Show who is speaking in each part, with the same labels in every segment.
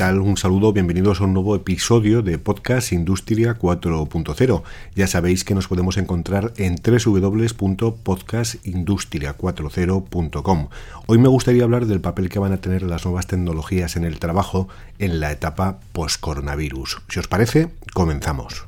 Speaker 1: Un saludo, bienvenidos a un nuevo episodio de Podcast Industria 4.0. Ya sabéis que nos podemos encontrar en www.podcastindustria40.com. Hoy me gustaría hablar del papel que van a tener las nuevas tecnologías en el trabajo en la etapa post-coronavirus. Si os parece, comenzamos.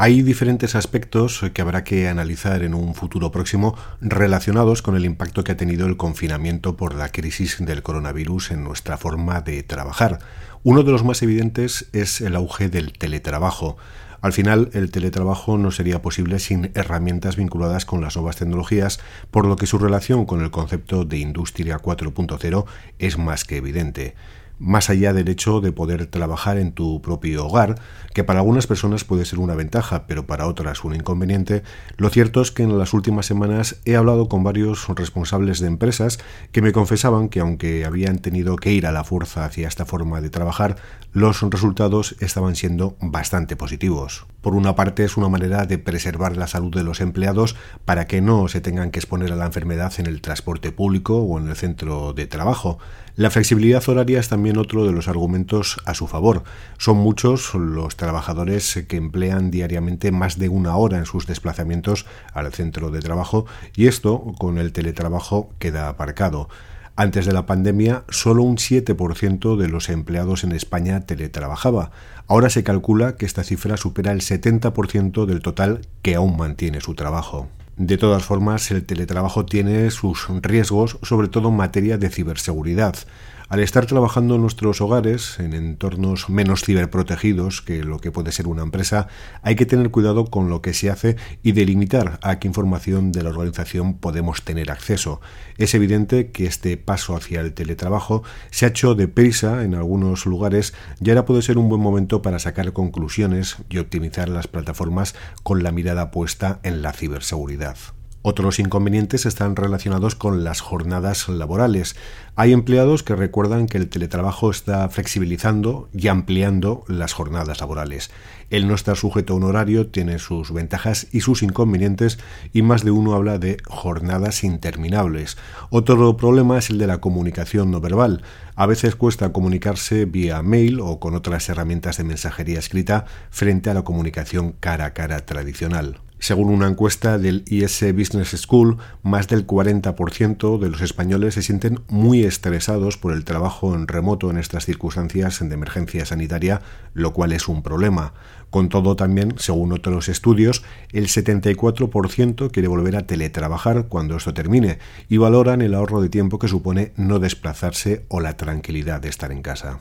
Speaker 1: Hay diferentes aspectos que habrá que analizar en un futuro próximo relacionados con el impacto que ha tenido el confinamiento por la crisis del coronavirus en nuestra forma de trabajar. Uno de los más evidentes es el auge del teletrabajo. Al final, el teletrabajo no sería posible sin herramientas vinculadas con las nuevas tecnologías, por lo que su relación con el concepto de Industria 4.0 es más que evidente más allá del hecho de poder trabajar en tu propio hogar, que para algunas personas puede ser una ventaja, pero para otras un inconveniente, lo cierto es que en las últimas semanas he hablado con varios responsables de empresas que me confesaban que aunque habían tenido que ir a la fuerza hacia esta forma de trabajar, los resultados estaban siendo bastante positivos. Por una parte es una manera de preservar la salud de los empleados para que no se tengan que exponer a la enfermedad en el transporte público o en el centro de trabajo. La flexibilidad horaria es también otro de los argumentos a su favor. Son muchos los trabajadores que emplean diariamente más de una hora en sus desplazamientos al centro de trabajo y esto con el teletrabajo queda aparcado. Antes de la pandemia, solo un 7% de los empleados en España teletrabajaba. Ahora se calcula que esta cifra supera el 70% del total que aún mantiene su trabajo. De todas formas, el teletrabajo tiene sus riesgos, sobre todo en materia de ciberseguridad. Al estar trabajando en nuestros hogares, en entornos menos ciberprotegidos que lo que puede ser una empresa, hay que tener cuidado con lo que se hace y delimitar a qué información de la organización podemos tener acceso. Es evidente que este paso hacia el teletrabajo se ha hecho deprisa en algunos lugares y ahora puede ser un buen momento para sacar conclusiones y optimizar las plataformas con la mirada puesta en la ciberseguridad. Otros inconvenientes están relacionados con las jornadas laborales. Hay empleados que recuerdan que el teletrabajo está flexibilizando y ampliando las jornadas laborales. El no estar sujeto a un horario tiene sus ventajas y sus inconvenientes y más de uno habla de jornadas interminables. Otro problema es el de la comunicación no verbal. A veces cuesta comunicarse vía mail o con otras herramientas de mensajería escrita frente a la comunicación cara a cara tradicional. Según una encuesta del IS Business School, más del 40% de los españoles se sienten muy estresados por el trabajo en remoto en estas circunstancias de emergencia sanitaria, lo cual es un problema. Con todo, también, según otros estudios, el 74% quiere volver a teletrabajar cuando esto termine y valoran el ahorro de tiempo que supone no desplazarse o la tranquilidad de estar en casa.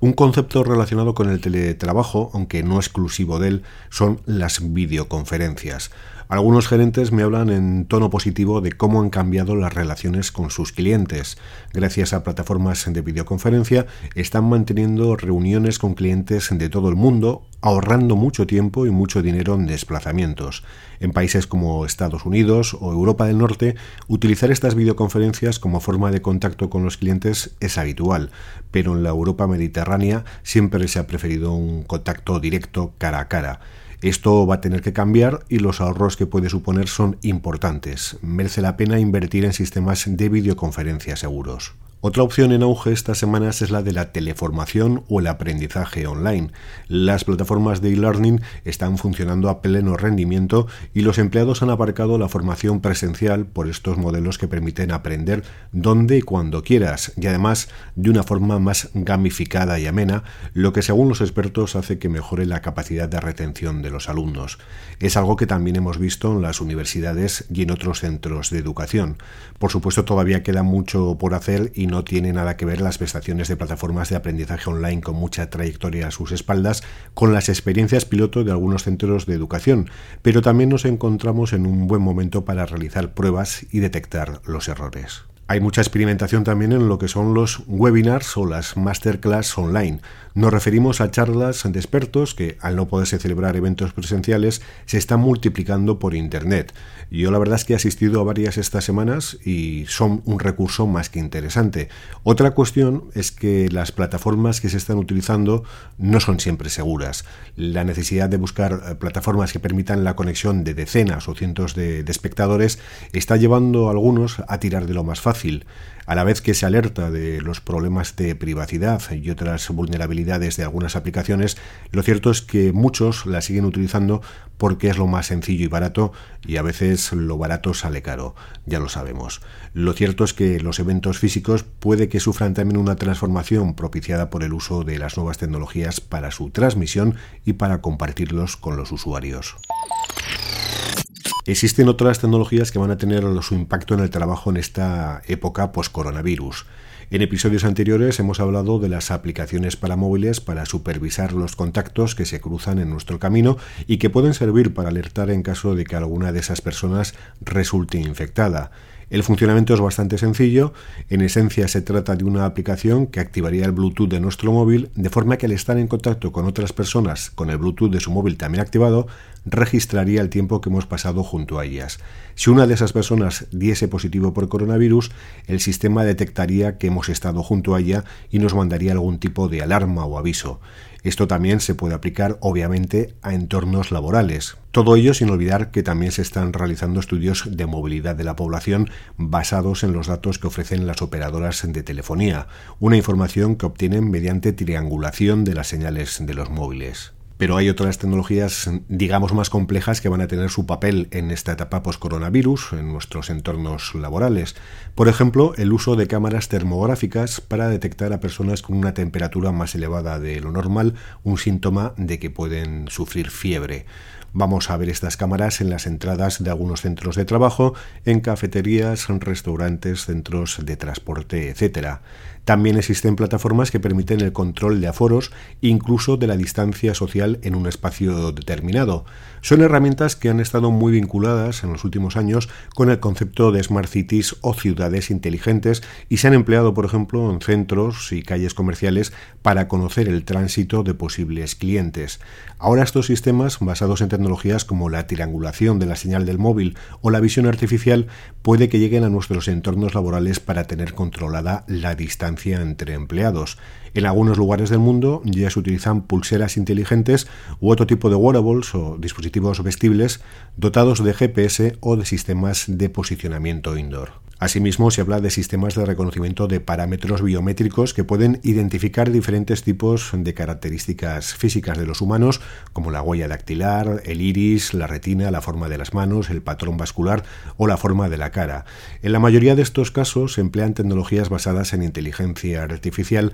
Speaker 1: Un concepto relacionado con el teletrabajo, aunque no exclusivo de él, son las videoconferencias. Algunos gerentes me hablan en tono positivo de cómo han cambiado las relaciones con sus clientes. Gracias a plataformas de videoconferencia están manteniendo reuniones con clientes de todo el mundo, ahorrando mucho tiempo y mucho dinero en desplazamientos. En países como Estados Unidos o Europa del Norte, utilizar estas videoconferencias como forma de contacto con los clientes es habitual, pero en la Europa mediterránea siempre se ha preferido un contacto directo cara a cara. Esto va a tener que cambiar y los ahorros que puede suponer son importantes. Merece la pena invertir en sistemas de videoconferencia seguros. Otra opción en auge estas semanas es la de la teleformación o el aprendizaje online. Las plataformas de e-learning están funcionando a pleno rendimiento y los empleados han aparcado la formación presencial por estos modelos que permiten aprender donde y cuando quieras y además de una forma más gamificada y amena, lo que según los expertos hace que mejore la capacidad de retención de los alumnos. Es algo que también hemos visto en las universidades y en otros centros de educación. Por supuesto todavía queda mucho por hacer y no tiene nada que ver las prestaciones de plataformas de aprendizaje online con mucha trayectoria a sus espaldas con las experiencias piloto de algunos centros de educación, pero también nos encontramos en un buen momento para realizar pruebas y detectar los errores. Hay mucha experimentación también en lo que son los webinars o las masterclass online. Nos referimos a charlas de expertos que, al no poderse celebrar eventos presenciales, se están multiplicando por Internet. Yo la verdad es que he asistido a varias estas semanas y son un recurso más que interesante. Otra cuestión es que las plataformas que se están utilizando no son siempre seguras. La necesidad de buscar eh, plataformas que permitan la conexión de decenas o cientos de, de espectadores está llevando a algunos a tirar de lo más fácil a la vez que se alerta de los problemas de privacidad y otras vulnerabilidades de algunas aplicaciones, lo cierto es que muchos la siguen utilizando porque es lo más sencillo y barato y a veces lo barato sale caro, ya lo sabemos. Lo cierto es que los eventos físicos puede que sufran también una transformación propiciada por el uso de las nuevas tecnologías para su transmisión y para compartirlos con los usuarios. Existen otras tecnologías que van a tener su impacto en el trabajo en esta época post-coronavirus. En episodios anteriores hemos hablado de las aplicaciones para móviles para supervisar los contactos que se cruzan en nuestro camino y que pueden servir para alertar en caso de que alguna de esas personas resulte infectada. El funcionamiento es bastante sencillo, en esencia se trata de una aplicación que activaría el Bluetooth de nuestro móvil de forma que al estar en contacto con otras personas con el Bluetooth de su móvil también activado, registraría el tiempo que hemos pasado junto a ellas. Si una de esas personas diese positivo por coronavirus, el sistema detectaría que hemos estado junto a ella y nos mandaría algún tipo de alarma o aviso. Esto también se puede aplicar obviamente a entornos laborales. Todo ello sin olvidar que también se están realizando estudios de movilidad de la población basados en los datos que ofrecen las operadoras de telefonía, una información que obtienen mediante triangulación de las señales de los móviles pero hay otras tecnologías, digamos, más complejas que van a tener su papel en esta etapa post-coronavirus, en nuestros entornos laborales. Por ejemplo, el uso de cámaras termográficas para detectar a personas con una temperatura más elevada de lo normal, un síntoma de que pueden sufrir fiebre. Vamos a ver estas cámaras en las entradas de algunos centros de trabajo, en cafeterías, en restaurantes, centros de transporte, etc. También existen plataformas que permiten el control de aforos, incluso de la distancia social en un espacio determinado. Son herramientas que han estado muy vinculadas en los últimos años con el concepto de smart cities o ciudades inteligentes y se han empleado, por ejemplo, en centros y calles comerciales para conocer el tránsito de posibles clientes. Ahora estos sistemas, basados en tecnologías como la triangulación de la señal del móvil o la visión artificial, puede que lleguen a nuestros entornos laborales para tener controlada la distancia entre empleados. En algunos lugares del mundo ya se utilizan pulseras inteligentes u otro tipo de wearables o dispositivos vestibles dotados de GPS o de sistemas de posicionamiento indoor. Asimismo, se habla de sistemas de reconocimiento de parámetros biométricos que pueden identificar diferentes tipos de características físicas de los humanos, como la huella dactilar, el iris, la retina, la forma de las manos, el patrón vascular o la forma de la cara. En la mayoría de estos casos se emplean tecnologías basadas en inteligencia artificial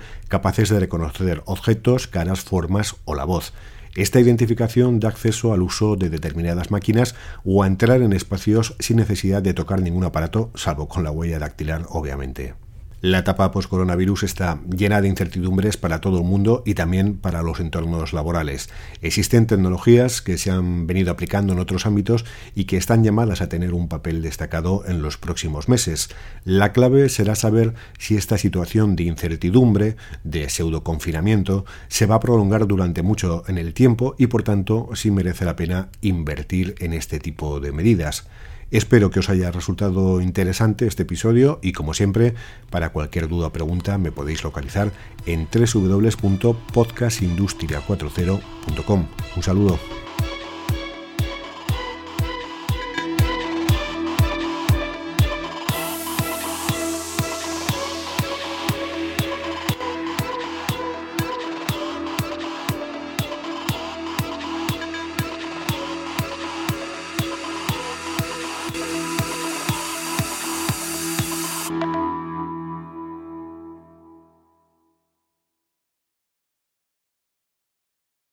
Speaker 1: de reconocer objetos, caras, formas o la voz. Esta identificación da acceso al uso de determinadas máquinas o a entrar en espacios sin necesidad de tocar ningún aparato, salvo con la huella dactilar, obviamente. La etapa post-coronavirus está llena de incertidumbres para todo el mundo y también para los entornos laborales. Existen tecnologías que se han venido aplicando en otros ámbitos y que están llamadas a tener un papel destacado en los próximos meses. La clave será saber si esta situación de incertidumbre, de pseudo-confinamiento, se va a prolongar durante mucho en el tiempo y por tanto si merece la pena invertir en este tipo de medidas. Espero que os haya resultado interesante este episodio y como siempre, para cualquier duda o pregunta me podéis localizar en www.podcastindustria40.com. Un saludo.